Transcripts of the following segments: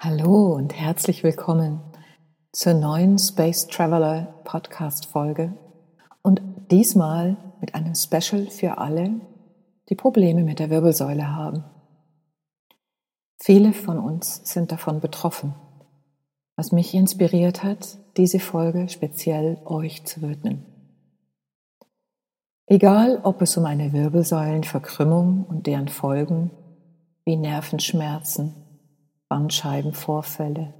Hallo und herzlich willkommen zur neuen Space Traveler Podcast Folge und diesmal mit einem Special für alle, die Probleme mit der Wirbelsäule haben. Viele von uns sind davon betroffen, was mich inspiriert hat, diese Folge speziell euch zu widmen. Egal, ob es um eine Wirbelsäulenverkrümmung und deren Folgen wie Nervenschmerzen, Bandscheibenvorfälle,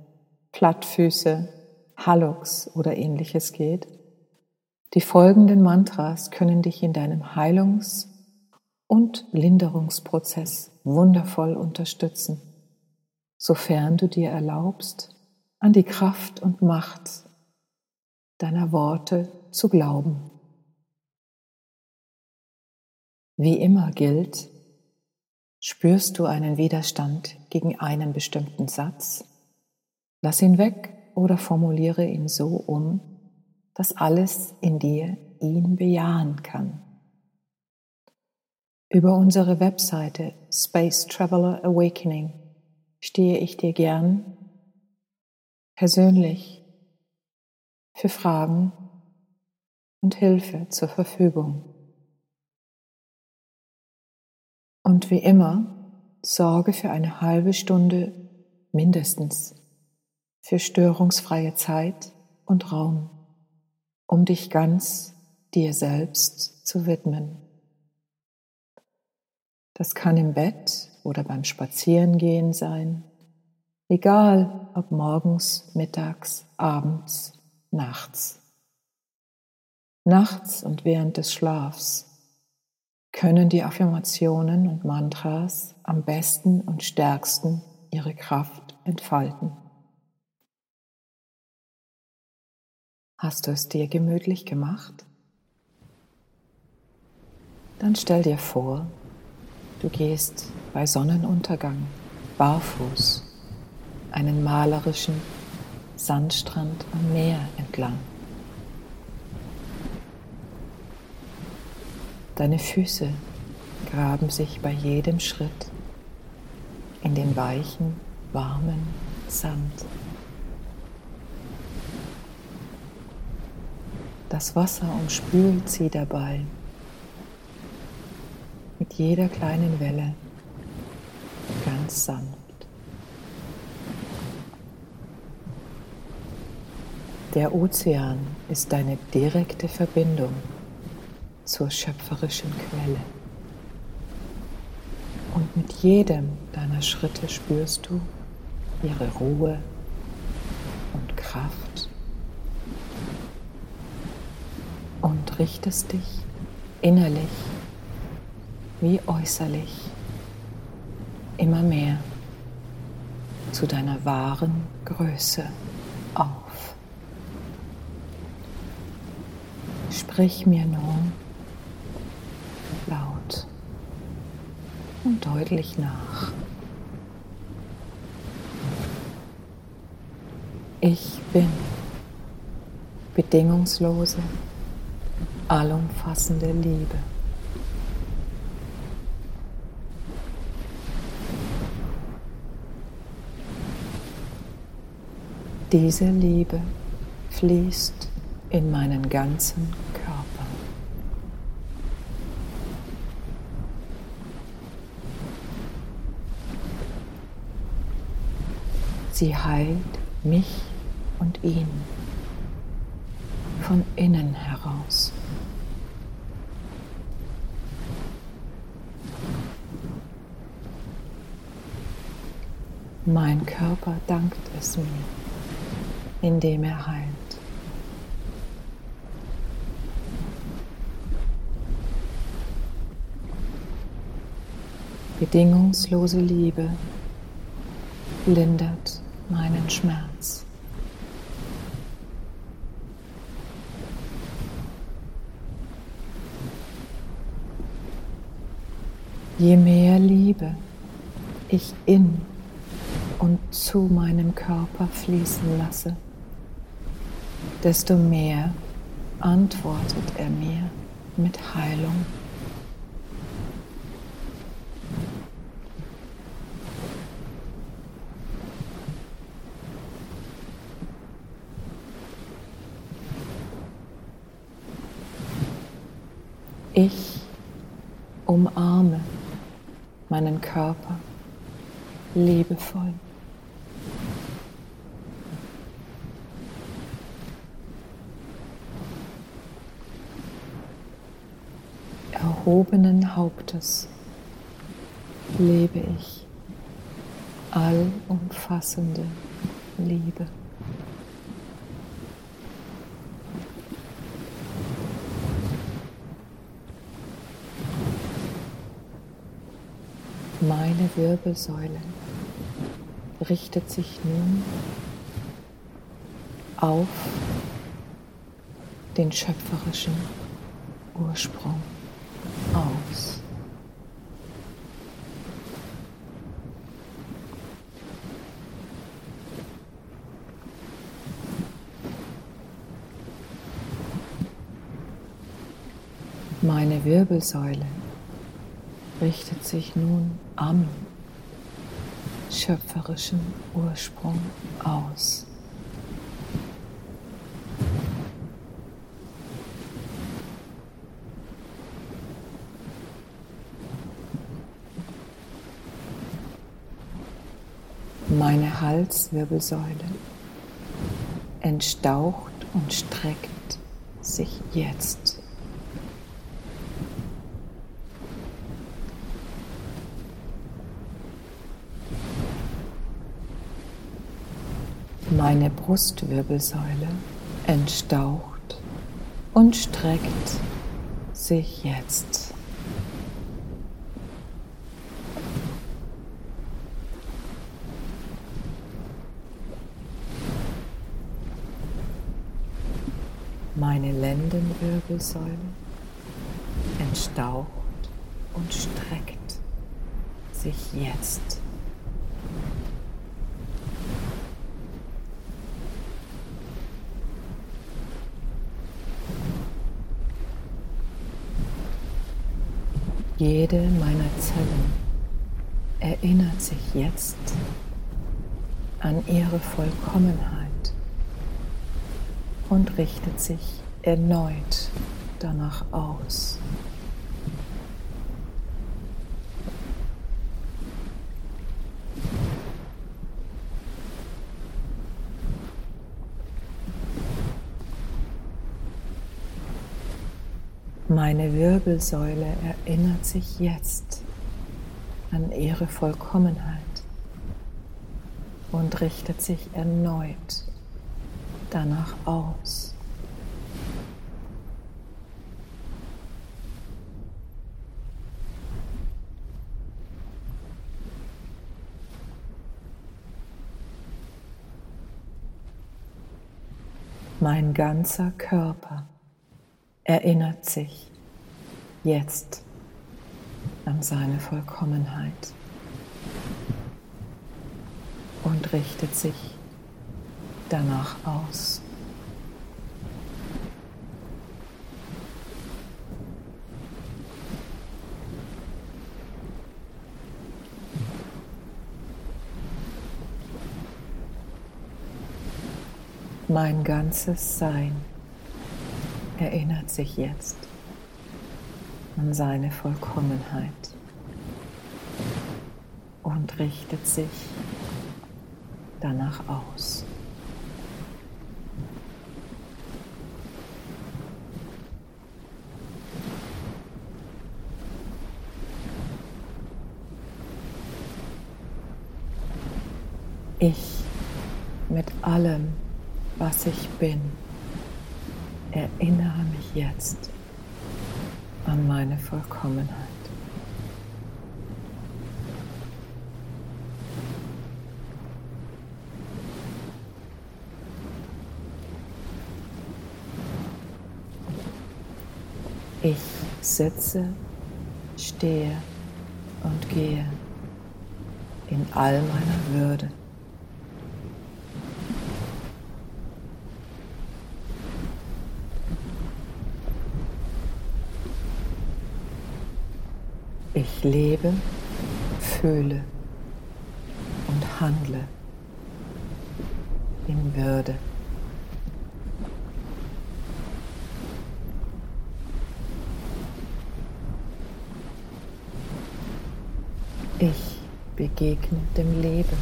Plattfüße, Hallux oder ähnliches geht, die folgenden Mantras können dich in deinem Heilungs- und Linderungsprozess wundervoll unterstützen, sofern du dir erlaubst, an die Kraft und Macht deiner Worte zu glauben. Wie immer gilt, Spürst du einen Widerstand gegen einen bestimmten Satz? Lass ihn weg oder formuliere ihn so um, dass alles in dir ihn bejahen kann. Über unsere Webseite Space Traveler Awakening stehe ich dir gern persönlich für Fragen und Hilfe zur Verfügung. Und wie immer, sorge für eine halbe Stunde mindestens für störungsfreie Zeit und Raum, um dich ganz dir selbst zu widmen. Das kann im Bett oder beim Spazierengehen sein, egal ob morgens, mittags, abends, nachts. Nachts und während des Schlafs können die Affirmationen und Mantras am besten und stärksten ihre Kraft entfalten. Hast du es dir gemütlich gemacht? Dann stell dir vor, du gehst bei Sonnenuntergang barfuß einen malerischen Sandstrand am Meer entlang. Deine Füße graben sich bei jedem Schritt in den weichen, warmen Sand. Das Wasser umspült sie dabei mit jeder kleinen Welle ganz sanft. Der Ozean ist deine direkte Verbindung zur schöpferischen Quelle. Und mit jedem deiner Schritte spürst du ihre Ruhe und Kraft und richtest dich innerlich wie äußerlich immer mehr zu deiner wahren Größe auf. Sprich mir nun und deutlich nach. Ich bin bedingungslose, allumfassende Liebe. Diese Liebe fließt in meinen ganzen Sie heilt mich und ihn von innen heraus. Mein Körper dankt es mir, indem er heilt. Bedingungslose Liebe lindert meinen Schmerz. Je mehr Liebe ich in und zu meinem Körper fließen lasse, desto mehr antwortet er mir mit Heilung. Ich umarme meinen Körper liebevoll. Erhobenen Hauptes lebe ich allumfassende Liebe. Meine Wirbelsäule richtet sich nun auf den schöpferischen Ursprung aus. Meine Wirbelsäule richtet sich nun am schöpferischen Ursprung aus. Meine Halswirbelsäule entstaucht und streckt sich jetzt. Meine Brustwirbelsäule entstaucht und streckt sich jetzt. Meine Lendenwirbelsäule entstaucht und streckt sich jetzt. Jede meiner Zellen erinnert sich jetzt an ihre Vollkommenheit und richtet sich erneut danach aus. Meine Wirbelsäule erinnert sich jetzt an ihre Vollkommenheit und richtet sich erneut danach aus. Mein ganzer Körper erinnert sich jetzt an seine Vollkommenheit und richtet sich danach aus. Mein ganzes Sein erinnert sich jetzt an seine Vollkommenheit und richtet sich danach aus. Ich mit allem, was ich bin erinnere mich jetzt an meine Vollkommenheit. Ich sitze, stehe und gehe in all meiner Würde. Ich lebe, fühle und handle in Würde. Ich begegne dem Leben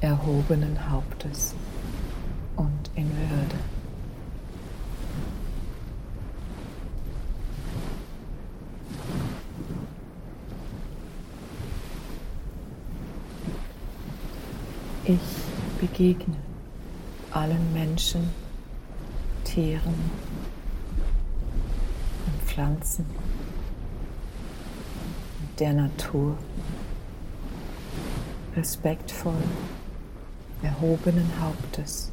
erhobenen Hauptes und in Würde. Begegne allen Menschen, Tieren und Pflanzen der Natur respektvoll, erhobenen Hauptes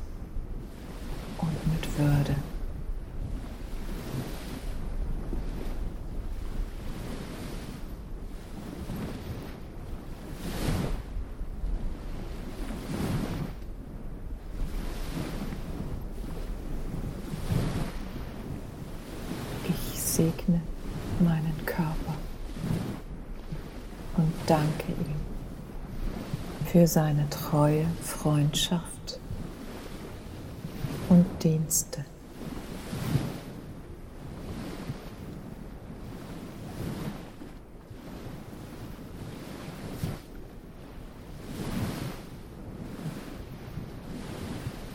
und mit Würde. Ich segne meinen Körper und danke ihm für seine treue Freundschaft und Dienste.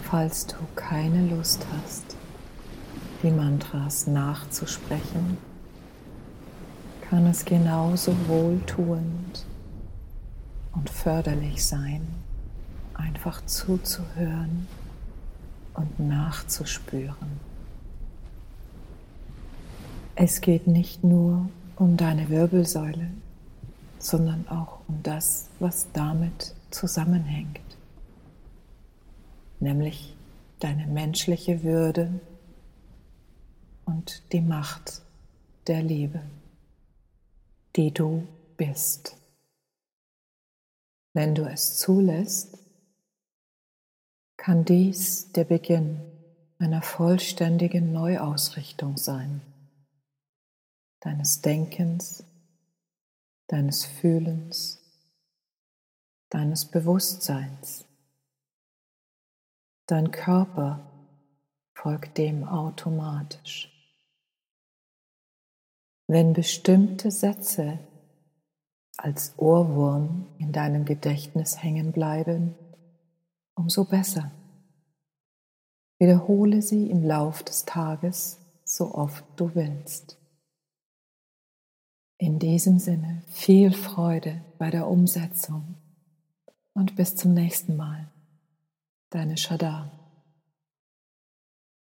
Falls du keine Lust hast, die Mantras nachzusprechen, kann es genauso wohltuend und förderlich sein, einfach zuzuhören und nachzuspüren. Es geht nicht nur um deine Wirbelsäule, sondern auch um das, was damit zusammenhängt, nämlich deine menschliche Würde und die Macht der Liebe, die du bist. Wenn du es zulässt, kann dies der Beginn einer vollständigen Neuausrichtung sein, deines Denkens, deines Fühlens, deines Bewusstseins. Dein Körper folgt dem automatisch. Wenn bestimmte Sätze als Ohrwurm in deinem Gedächtnis hängen bleiben, umso besser. Wiederhole sie im Lauf des Tages so oft du willst. In diesem Sinne viel Freude bei der Umsetzung und bis zum nächsten Mal. Deine Shadar.